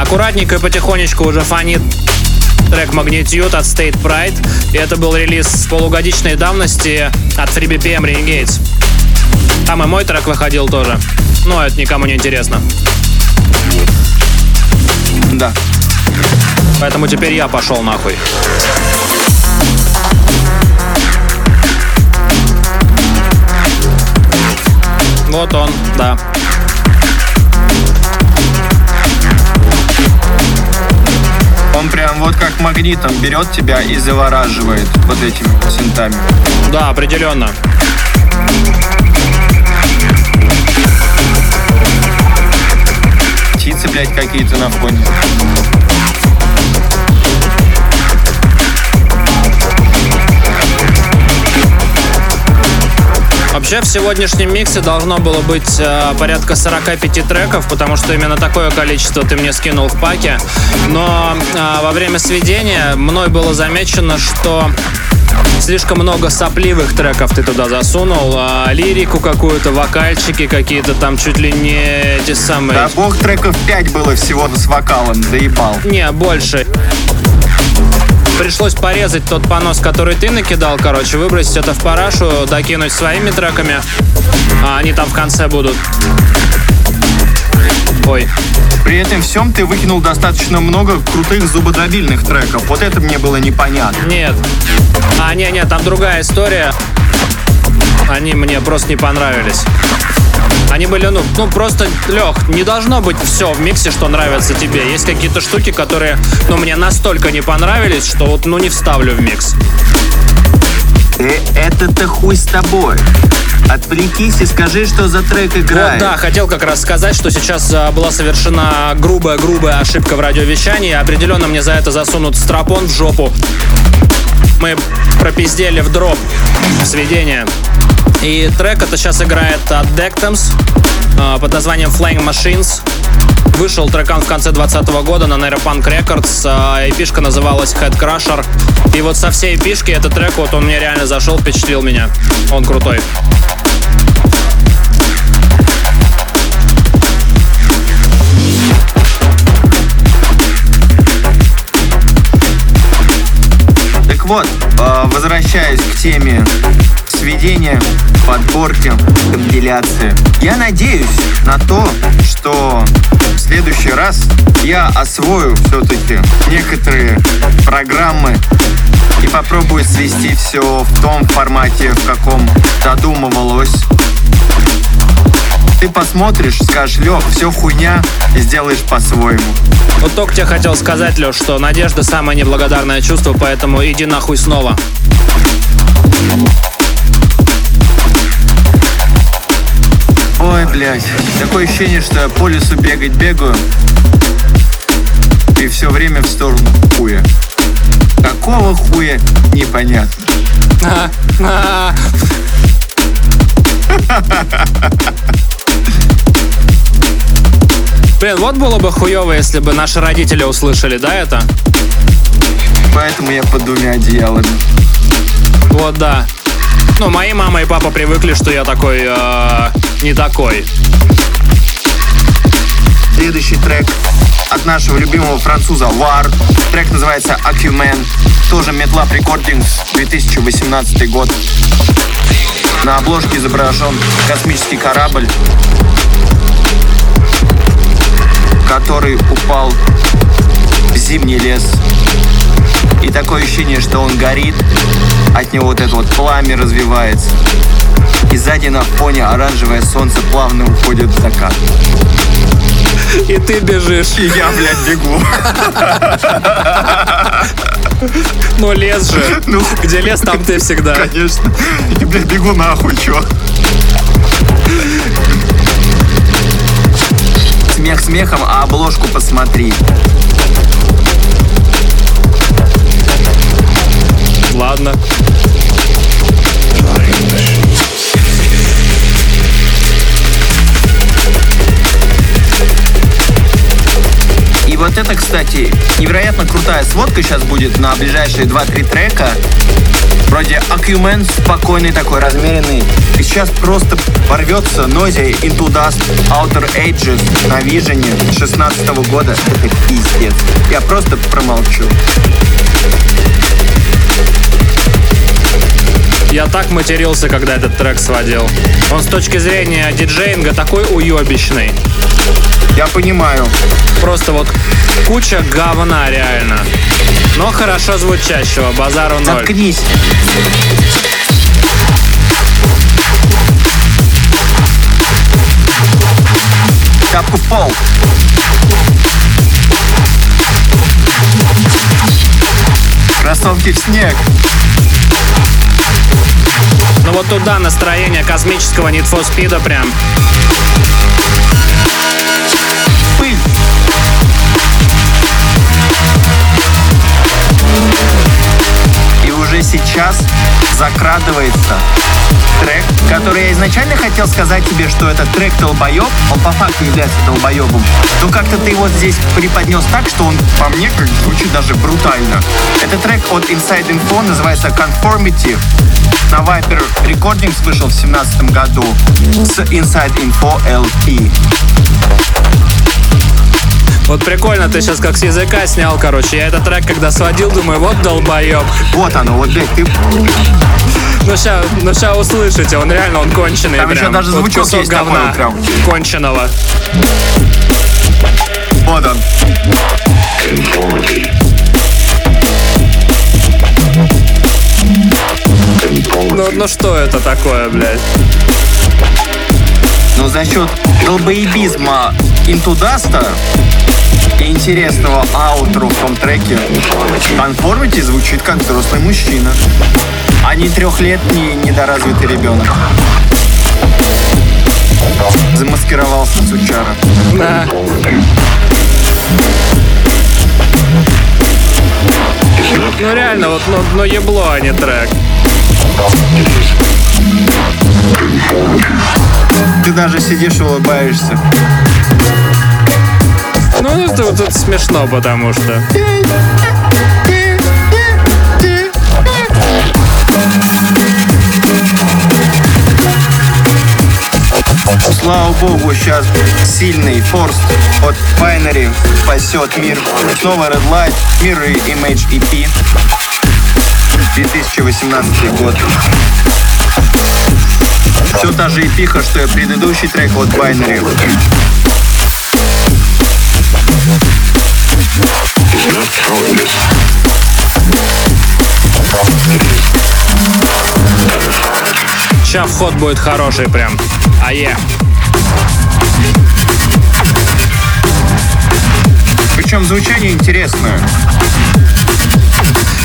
S4: Аккуратненько и потихонечку уже фонит трек Magnitude от State Pride. И это был релиз с полугодичной давности от FreeBPM Renegades. Там и мой трек выходил тоже. Но это никому не интересно.
S5: Да.
S4: Поэтому теперь я пошел нахуй. Вот он, да.
S5: Он прям вот как магнитом берет тебя и завораживает вот этими синтами.
S4: Да, определенно.
S5: Птицы, блядь, какие-то на фоне.
S4: Вообще в сегодняшнем миксе должно было быть э, порядка 45 треков, потому что именно такое количество ты мне скинул в паке. Но э, во время сведения мной было замечено, что слишком много сопливых треков ты туда засунул, а лирику какую-то, вокальчики какие-то там чуть ли не эти самые...
S5: Да бог треков 5 было всего с вокалом, доебал.
S4: Не, больше. Пришлось порезать тот понос, который ты накидал, короче, выбросить это в парашу, докинуть своими треками. А они там в конце будут. Ой,
S5: При этом всем ты выкинул достаточно много крутых зубодробильных треков. Вот это мне было непонятно.
S4: нет. А, не, не, там другая история. Они мне просто не понравились. Они были, ну, ну просто, Лех, не должно быть все в миксе, что нравится тебе. Есть какие-то штуки, которые, ну, мне настолько не понравились, что вот, ну, не вставлю в микс.
S5: Ты это-то хуй с тобой. Отвлекись и скажи, что за трек
S4: Вот,
S5: играет.
S4: да, хотел как раз сказать, что сейчас а, была совершена грубая-грубая ошибка в радиовещании. Определенно мне за это засунут стропон в жопу. Мы пропиздели в дроп сведение. И трек это сейчас играет от Dectums а, под названием Flying Machines. Вышел трекан в конце 2020 года на Neuropunk Records. а, Эпишка называлась Head Crusher. И вот со всей эпишки этот трек, вот он мне реально зашел, впечатлил меня. Он крутой.
S5: Так вот, э, возвращаясь к теме сведения, подборки, компиляции. Я надеюсь на то, что в следующий раз я освою все-таки некоторые программы и попробую свести все в том формате, в каком задумывалось. Ты посмотришь, скажешь, Лех, все хуйня, и сделаешь по-своему.
S4: Вот только тебе хотел сказать, Леш, что надежда самое неблагодарное чувство, поэтому иди нахуй снова.
S5: Ой, блядь, такое ощущение, что я по лесу бегать бегаю и все время в сторону хуя. Какого хуя, непонятно.
S4: Блин, вот было бы хуево, если бы наши родители услышали, да, это?
S5: Поэтому я под двумя одеялами.
S4: Вот да. Ну, мои мама и папа привыкли, что я такой э, не такой.
S5: Следующий трек от нашего любимого француза War. Трек называется Acumen. Тоже Metlab Recordings, 2018 год. На обложке изображен космический корабль, который упал в зимний лес. И такое ощущение, что он горит, от него вот это вот пламя развивается. И сзади на фоне оранжевое солнце плавно уходит в закат.
S4: И ты бежишь.
S5: И я, блядь, бегу.
S4: Ну, лес же.
S5: Ну.
S4: Где лес, там ты всегда.
S5: Конечно. И, блядь, бегу нахуй, чё? Смех смехом, а обложку посмотри.
S4: Ладно.
S5: И вот это, кстати, невероятно крутая сводка сейчас будет на ближайшие 2-3 трека. Вроде Acumen спокойный такой, размеренный. И сейчас просто порвется Noisy Into Dust Outer Ages на Vision 16 года. Это пиздец. Я просто промолчу.
S4: Я так матерился, когда этот трек сводил. Он с точки зрения диджеинга такой уебищный.
S5: Я понимаю.
S4: Просто вот куча говна реально. Но хорошо звучащего, базару ноль.
S5: Заткнись. Тапку в пол. Кроссовки в снег.
S4: Вот туда настроение космического Need for Speed прям.
S5: Сейчас закрадывается трек, который я изначально хотел сказать тебе, что это трек долбоеб, он по факту является долбоебом, но как-то ты его здесь преподнес так, что он по мне как звучит даже брутально. Это трек от Inside Info, называется Conformity. На Viper Recordings вышел в 2017 году с Inside Info LP.
S4: Вот прикольно, ты сейчас как с языка снял, короче. Я этот трек, когда сводил, думаю, вот долбоеб.
S5: Вот оно, вот, блядь, ты
S4: Ну сейчас, ну ща услышите, он реально, он конченый
S5: Там
S4: прям.
S5: еще даже
S4: Вот
S5: звучок
S4: кусок
S5: есть такой
S4: говна
S5: вот прям.
S4: конченого.
S5: Вот он.
S4: Ну, ну что это такое, блядь?
S5: Но за счет долбоебизма Интудаста интересного аутру в том треке Conformity звучит как взрослый мужчина, а не трехлетний недоразвитый ребенок. Замаскировался сучара.
S4: Да. Ну реально, вот, ну, ну ебло, а не трек.
S5: Ты даже сидишь и улыбаешься.
S4: Ну, это это смешно, потому что.
S5: Слава богу, сейчас сильный форст от Binary спасет мир. Снова Red Light, Mirror Image EP. 2018 год. Все та же эпиха, что и предыдущий трек от Binary.
S4: Сейчас вход будет хороший прям. А е.
S5: Причем звучание интересное.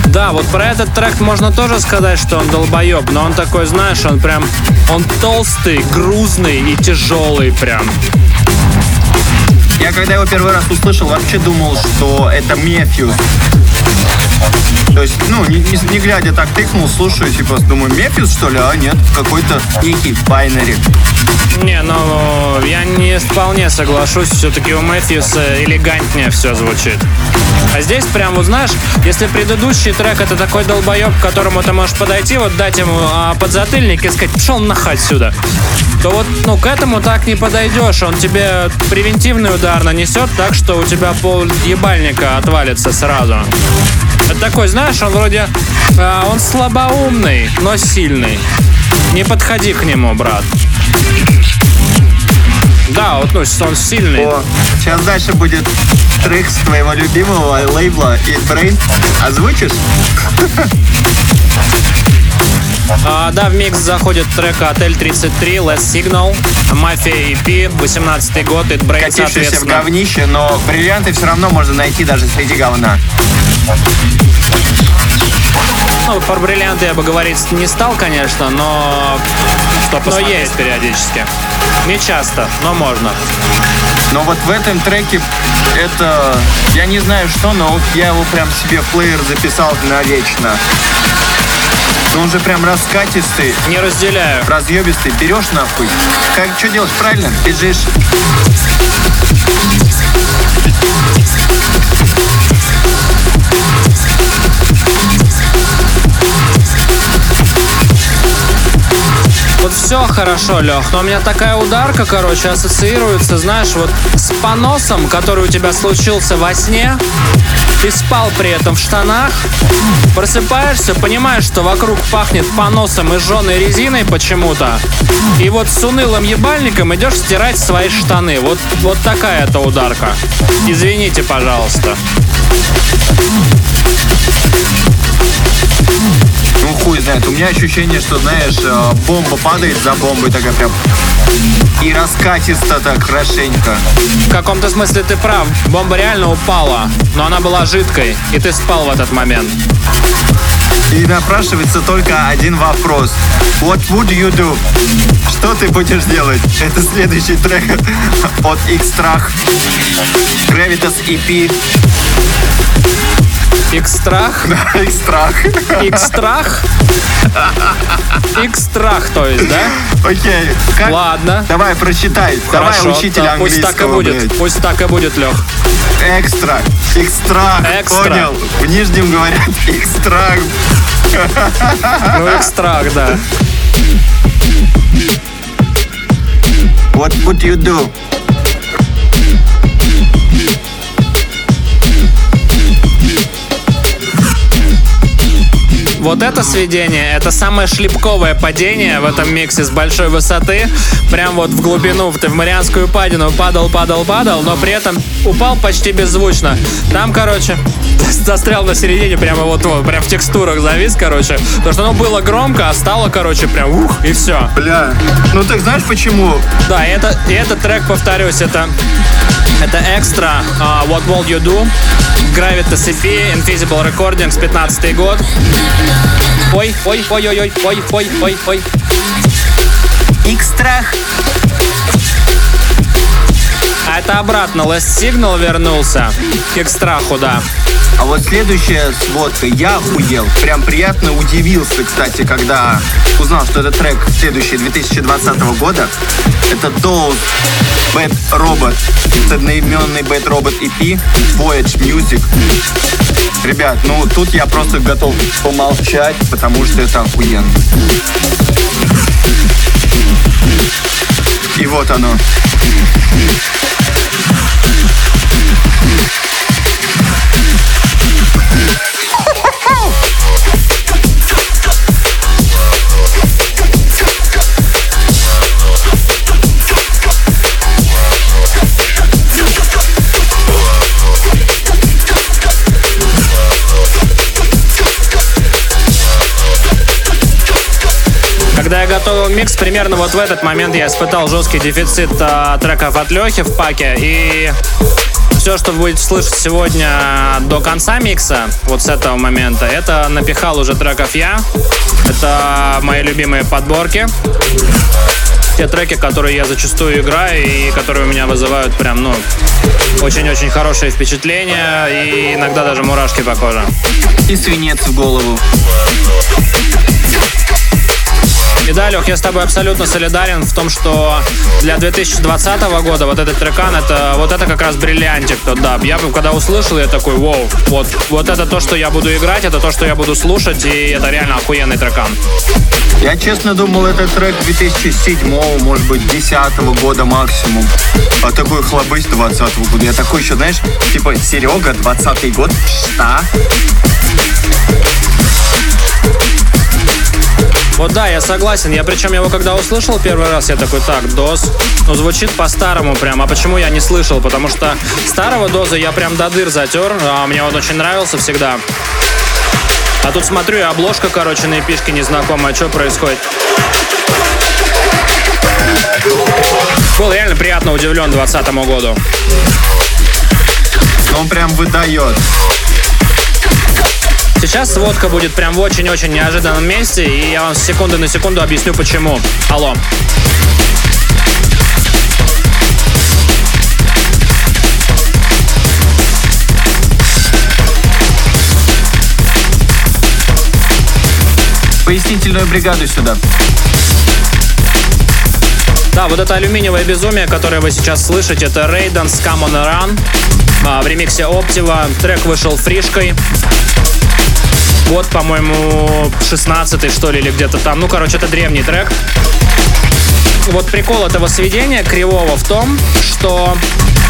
S4: Да, вот про этот трек можно тоже сказать, что он долбоеб, но он такой, знаешь, он прям, он толстый, грузный и тяжелый прям.
S5: Я когда его первый раз услышал, вообще думал, что это Мефьюс. То есть, ну, не, не- не глядя так тыкнул, слушаю, типа, думаю, Мефис, что ли? А нет, какой-то некий байнери.
S4: Не, ну я не вполне соглашусь. Все-таки у Мэфьюса элегантнее все звучит. А здесь прям, вот знаешь, если предыдущий трек это такой долбоеб, к которому ты можешь подойти, вот дать ему а, подзатыльник и сказать, пошел нахать сюда, то вот, ну, к этому так не подойдешь. Он тебе превентивный удар нанесет так, что у тебя пол ебальника отвалится сразу. Это такой, знаешь, он вроде... а, он слабоумный, но сильный. Не подходи к нему, брат. Да, вот, ну, он сильный.
S5: О, сейчас дальше будет трек с твоего любимого лейбла Eat Brain. Озвучишь?
S4: А, да, в микс заходит трек Отель 33, Less Signal, Мафия EP, 18 год, It Brain,
S5: Катившийся в говнище, но бриллианты все равно можно найти даже среди говна.
S4: Ну, про бриллианты я бы говорить не стал, конечно, но... но есть периодически. Не часто, но можно.
S5: Но вот в этом треке это... Я не знаю что, но вот я его прям себе в плеер записал навечно. Но он же прям раскатистый,
S4: Не разделяю.
S5: разъебистый. Берешь нахуй. Как, что делать? Правильно? Бежишь.
S4: Вот все хорошо, Лех, но у меня такая ударка, короче, ассоциируется, знаешь, вот с поносом, который у тебя случился во сне. Ты спал при этом в штанах, просыпаешься, понимаешь, что вокруг пахнет поносом и жженой резиной почему-то. И вот с унылым ебальником идешь стирать свои штаны. Вот, вот такая это ударка. Извините, пожалуйста.
S5: Ну хуй знает. У меня ощущение, что, знаешь, э, бомба падает за бомбой такая прям. И раскатисто так хорошенько.
S4: В каком-то смысле ты прав. Бомба реально упала, но она была жидкой, и ты спал в этот момент.
S5: И напрашивается только один вопрос. What would you do? Что ты будешь делать? Это следующий трек от X-Trach. Gravitas EP.
S4: Икс-страх?
S5: X-Trach.
S4: Икс-страх? Икс-страх, то есть, да?
S5: Окей. Как?
S4: Ладно.
S5: Давай, прочитай. Давай,
S4: Хорошо,
S5: учитель
S4: да, Пусть так и будет,
S5: блядь.
S4: пусть так и будет, Лех.
S5: Экстра. Экстрах.
S4: Экстра.
S5: Понял? В Нижнем говорят экстрах.
S4: Ну, икс-страх, да.
S5: What would you do?
S4: Вот это сведение, это самое шлепковое падение в этом миксе с большой высоты. Прям вот в глубину, в Тавмарианскую падину падал, падал, падал, но при этом упал почти беззвучно. Там, короче, застрял на середине, прямо вот, вот прям в текстурах завис, короче. Потому что оно было громко, а стало, короче, прям ух, и все.
S5: Бля. Ну так знаешь почему?
S4: Да, и, это, и этот трек, повторюсь, это, это экстра а, What Will You Do, Gravitas EP, Invisible Recordings, 15 год. Ой, ой, ой, ой, ой, ой, ой, ой, ой.
S5: Экстрах.
S4: А это обратно, Last Signal вернулся к экстраху, да.
S5: А вот следующая сводка, я охуел. Прям приятно удивился, кстати, когда узнал, что этот трек следующий 2020 года. Это Dolls Bad Robot. Это одноименный Bad Robot EP Voyage Music. Ребят, ну тут я просто готов помолчать, потому что это охуенно. И вот оно.
S4: Готовил микс, примерно вот в этот момент я испытал жесткий дефицит а, треков от Лехи в паке. И все, что вы будете слышать сегодня до конца микса, вот с этого момента, это напихал уже треков я. Это мои любимые подборки. те треки, которые я зачастую играю и которые у меня вызывают прям, ну, очень-очень хорошие впечатления и иногда даже мурашки по коже.
S5: И свинец в голову.
S4: И да, я с тобой абсолютно солидарен в том, что для 2020 года вот этот трекан, это вот это как раз бриллиантик тот даб. Я когда услышал, я такой, вау, вот, вот это то, что я буду играть, это то, что я буду слушать, и это реально охуенный трекан.
S5: Я честно думал, это трек 2007, может быть, 10 года максимум. А такой хлобысь 20 года. Я такой еще, знаешь, типа, Серега, 20 год, что?
S4: Вот да, я согласен. Я причем его когда услышал первый раз, я такой, так, DOS, ну звучит по-старому прям. А почему я не слышал? Потому что старого доза я прям до дыр затер, а мне он очень нравился всегда. А тут смотрю, и обложка, короче, на эпишке незнакомая. Что происходит? Был реально приятно удивлен 2020 году.
S5: Он прям выдает.
S4: Сейчас сводка будет прям в очень-очень неожиданном месте, и я вам с секунды на секунду объясню почему. Алло.
S5: Пояснительную бригаду сюда.
S4: Да, вот это алюминиевое безумие, которое вы сейчас слышите, это Raidens Come on Run а, в ремиксе Optiva. Трек вышел фришкой. Год, по-моему, 16 что ли, или где-то там. Ну, короче, это древний трек. Вот прикол этого сведения кривого в том, что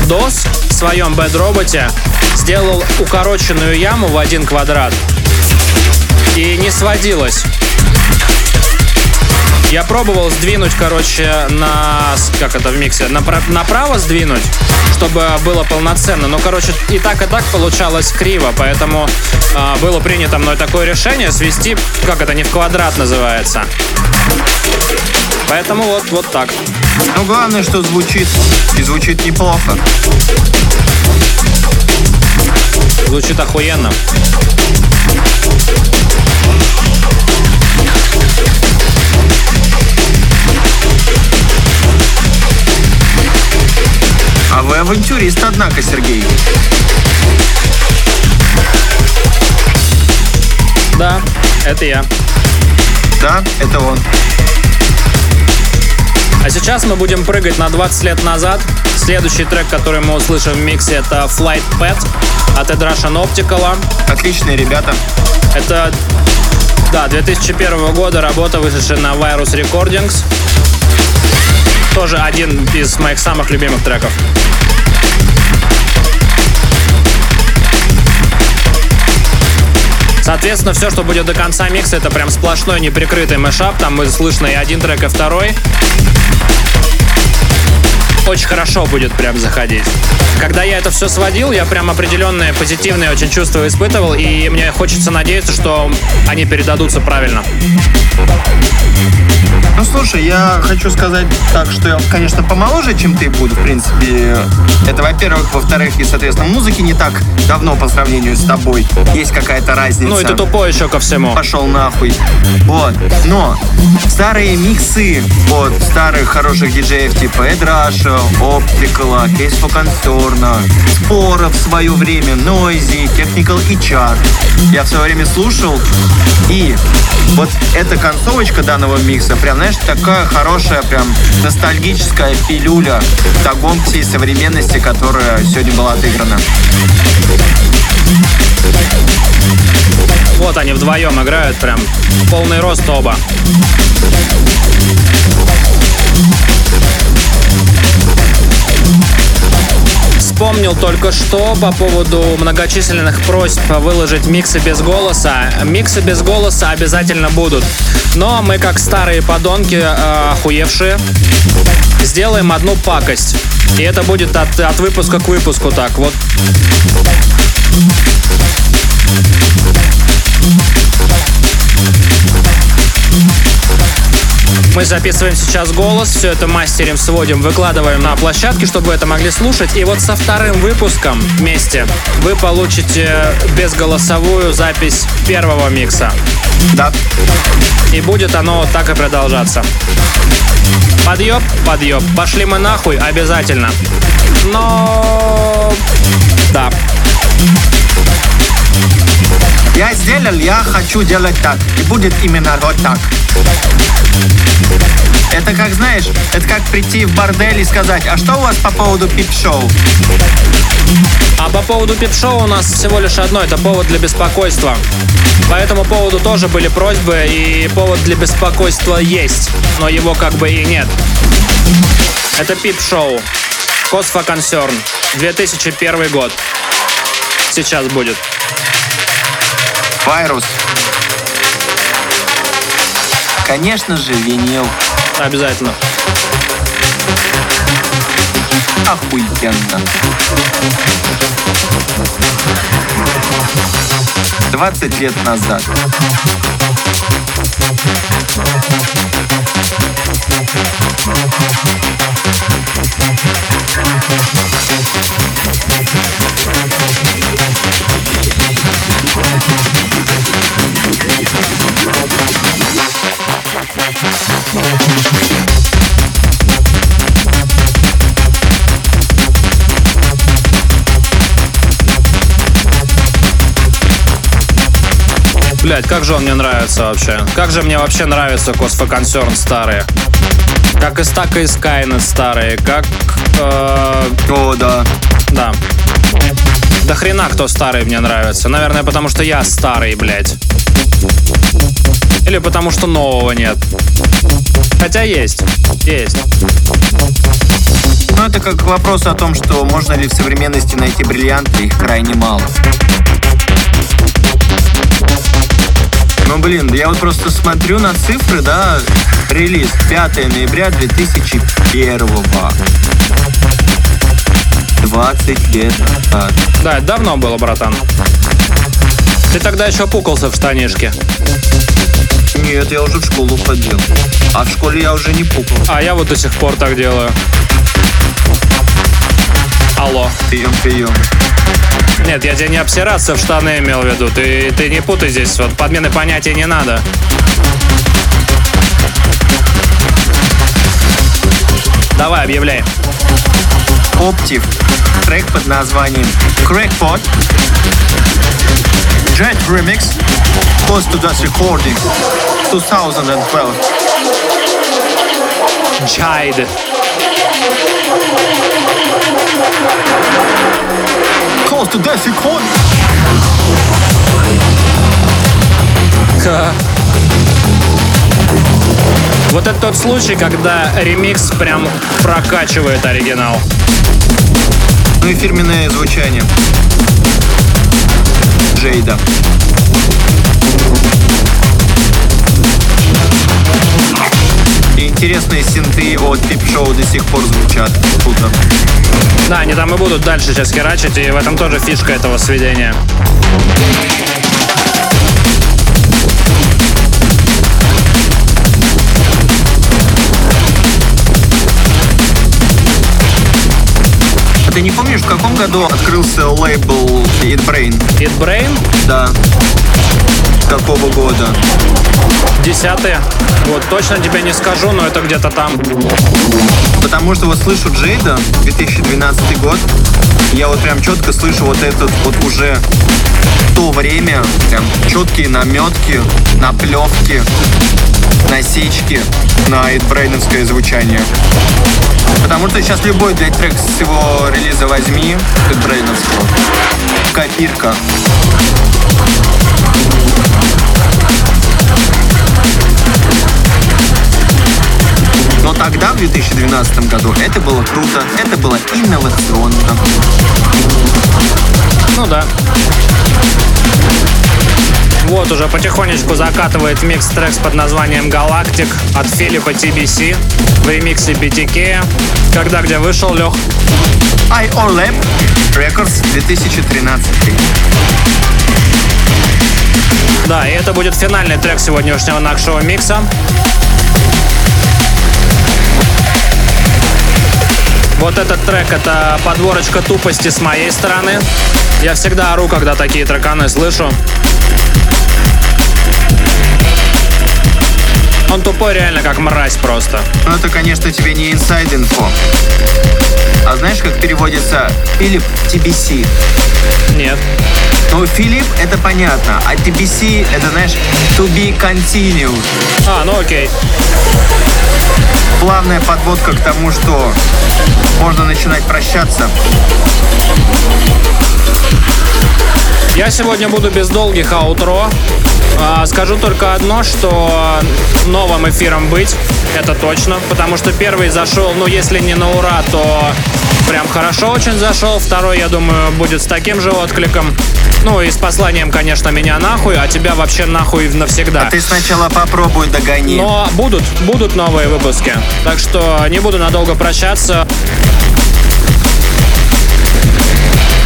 S4: DOS в своем Bad роботе сделал укороченную яму в один квадрат и не сводилась. Я пробовал сдвинуть, короче, на... Как это в миксе? Напра- направо сдвинуть, чтобы было полноценно. Но, короче, и так, и так получалось криво. Поэтому э, было принято мной такое решение свести, как это, не в квадрат называется. Поэтому вот, вот так.
S5: Но главное, что звучит. И звучит неплохо.
S4: Звучит охуенно.
S5: А вы авантюрист, однако, Сергей.
S4: Да, это я.
S5: Да, это он.
S4: А сейчас мы будем прыгать на 20 лет назад. Следующий трек, который мы услышим в миксе, это Flight Pet от Ed Russian Optical.
S5: Отличные ребята.
S4: Это, да, 2001 года работа, вышедшая на Virus Recordings. Тоже один из моих самых любимых треков. Соответственно, все, что будет до конца микса, это прям сплошной неприкрытый мешап. Там мы слышно и один трек, и второй. Очень хорошо будет прям заходить. Когда я это все сводил, я прям определенные позитивные очень чувства испытывал, и мне хочется надеяться, что они передадутся правильно.
S5: Ну, слушай, я хочу сказать так, что я, конечно, помоложе, чем ты буду, в принципе. Это, во-первых. Во-вторых, и, соответственно, музыки не так давно по сравнению с тобой. Есть какая-то разница.
S4: Ну и ты тупой еще ко всему.
S5: Пошел нахуй. Вот. Но старые миксы от старых хороших диджеев типа Эд Раша, Оптикала, for Concern, Спора в свое время, Noisy, Technical и Chart. Я в свое время слушал, и вот эта концовочка данного микса, прям, знаешь, такая хорошая, прям ностальгическая пилюля тагом всей современности, которая сегодня была отыграна.
S4: Вот они вдвоем играют прям полный рост оба. Вспомнил только что по поводу многочисленных просьб выложить миксы без голоса. Миксы без голоса обязательно будут. Но мы, как старые подонки, э, охуевшие, сделаем одну пакость. И это будет от, от выпуска к выпуску так. Вот Мы записываем сейчас голос, все это мастерим, сводим, выкладываем на площадке, чтобы вы это могли слушать. И вот со вторым выпуском вместе вы получите безголосовую запись первого микса.
S5: Да.
S4: И будет оно так и продолжаться. Подъеб, подъеб. Пошли мы нахуй, обязательно. Но... Да.
S5: Я сделал, я хочу делать так. И будет именно вот так. Это как, знаешь, это как прийти в бордель и сказать, а что у вас по поводу пип-шоу?
S4: А по поводу пип-шоу у нас всего лишь одно, это повод для беспокойства. По этому поводу тоже были просьбы, и повод для беспокойства есть, но его как бы и нет. Это пип-шоу. Косфа Консерн. 2001 год. Сейчас будет.
S5: Вирус. Конечно же, винил.
S4: Обязательно.
S5: Охуенно. 20 лет назад.
S4: Блять, как же он мне нравится вообще. Как же мне вообще нравится Косфа Консерн старые. Как и Стака и Скайнет старые, как... э,
S5: О, да.
S4: да. Да хрена кто старый мне нравится. Наверное, потому что я старый, блядь. Или потому что нового нет. Хотя есть. Есть.
S5: Ну, это как вопрос о том, что можно ли в современности найти бриллианты, их крайне мало. Ну, блин, я вот просто смотрю на цифры, да, релиз 5 ноября 2001 20 лет назад.
S4: Да, это давно было, братан. Ты тогда еще пукался в штанишке.
S5: Нет, я уже в школу ходил. А в школе я уже не пукал.
S4: А я вот до сих пор так делаю. Алло.
S5: Прием, прием.
S4: Нет, я тебе не обсираться в штаны имел в виду. Ты, ты не путай здесь, вот подмены понятий не надо. Давай, объявляй.
S5: Оптив. Трек под названием Crackpot. Jet Remix. Close to Dust Recording. 2012.
S4: Чайд.
S5: Close to Dust Recording.
S4: Вот это тот случай, когда ремикс прям прокачивает оригинал.
S5: Ну и фирменное звучание. Джейда. Интересные синты от пип-шоу до сих пор звучат. Круто.
S4: Да, они там и будут дальше сейчас херачить, и в этом тоже фишка этого сведения.
S5: Ты не помнишь, в каком году открылся лейбл Eat Brain?
S4: It Brain,
S5: Да. Какого года?
S4: десятые. Вот, точно тебе не скажу, но это где-то там.
S5: Потому что вот слышу Джейда, 2012 год, я вот прям четко слышу вот этот вот уже в то время прям четкие наметки, наплевки, насечки на эдбрейновское звучание. Потому что сейчас любой, блядь, трек с его релиза возьми, эдбрейновского, копирка. Но тогда, в 2012 году, это было круто, это было инновационно.
S4: Ну да. Вот уже потихонечку закатывает микс трекс под названием «Галактик» от Филиппа TBC в ремиксе BTK. Когда где вышел, Лех?
S5: IO Lab Records 2013.
S4: Да, и это будет финальный трек сегодняшнего нашего микса. Вот этот трек — это подборочка тупости с моей стороны. Я всегда ору, когда такие треканы слышу. Он тупой реально как мразь просто.
S5: Ну это, конечно, тебе не inside info. А знаешь, как переводится Филипп TBC?
S4: Нет.
S5: Ну, Филипп это понятно, а TBC это, знаешь, to be continued.
S4: А, ну окей.
S5: Плавная подводка к тому, что можно начинать прощаться.
S4: Я сегодня буду без долгих аутро. А, Скажу только одно, что новым эфиром быть, это точно, потому что первый зашел, ну если не на ура, то прям хорошо очень зашел. Второй, я думаю, будет с таким же откликом. Ну и с посланием, конечно, меня нахуй, а тебя вообще нахуй навсегда.
S5: А ты сначала попробуй догони.
S4: Но будут, будут новые выпуски. Так что не буду надолго прощаться.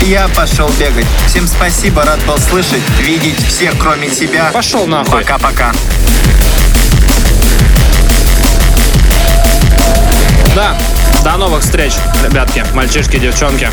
S5: Я пошел бегать. Всем спасибо, рад был слышать, видеть всех, кроме тебя.
S4: Пошел нахуй.
S5: Пока-пока.
S4: Да, до новых встреч, ребятки, мальчишки, девчонки.